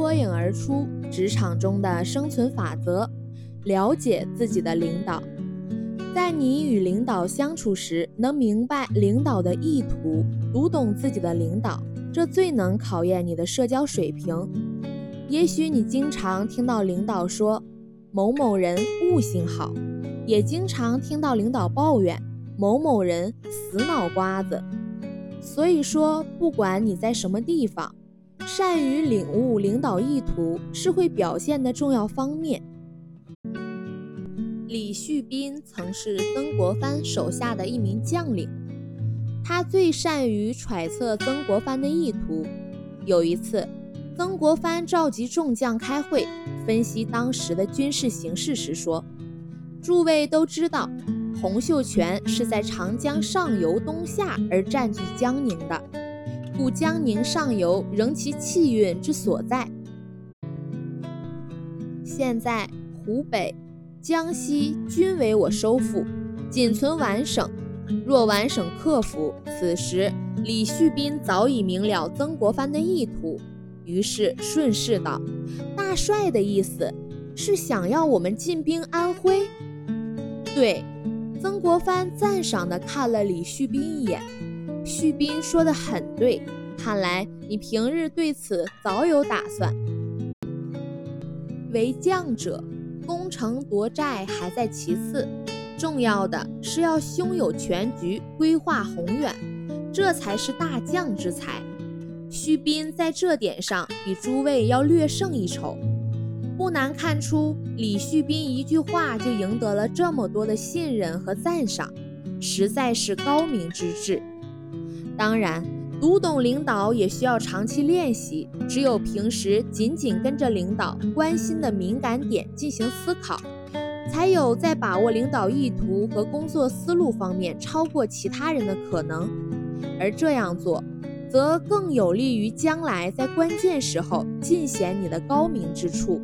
脱颖而出职场中的生存法则，了解自己的领导。在你与领导相处时，能明白领导的意图，读懂自己的领导，这最能考验你的社交水平。也许你经常听到领导说某某人悟性好，也经常听到领导抱怨某某人死脑瓜子。所以说，不管你在什么地方，善于领悟领导意图是会表现的重要方面。李旭斌曾是曾国藩手下的一名将领，他最善于揣测曾国藩的意图。有一次，曾国藩召集众将开会，分析当时的军事形势时说：“诸位都知道，洪秀全是在长江上游东下而占据江宁的，故江宁上游仍其气运之所在。现在湖北。”江西均为我收复，仅存皖省。若皖省克服，此时李旭斌早已明了曾国藩的意图，于是顺势道：“大帅的意思是想要我们进兵安徽。”对，曾国藩赞赏地看了李旭斌一眼。旭斌说的很对，看来你平日对此早有打算。为将者。攻城夺寨还在其次，重要的是要胸有全局，规划宏远，这才是大将之才。徐斌在这点上比诸位要略胜一筹，不难看出，李旭斌一句话就赢得了这么多的信任和赞赏，实在是高明之至。当然。读懂领导也需要长期练习，只有平时紧紧跟着领导关心的敏感点进行思考，才有在把握领导意图和工作思路方面超过其他人的可能。而这样做，则更有利于将来在关键时候尽显你的高明之处。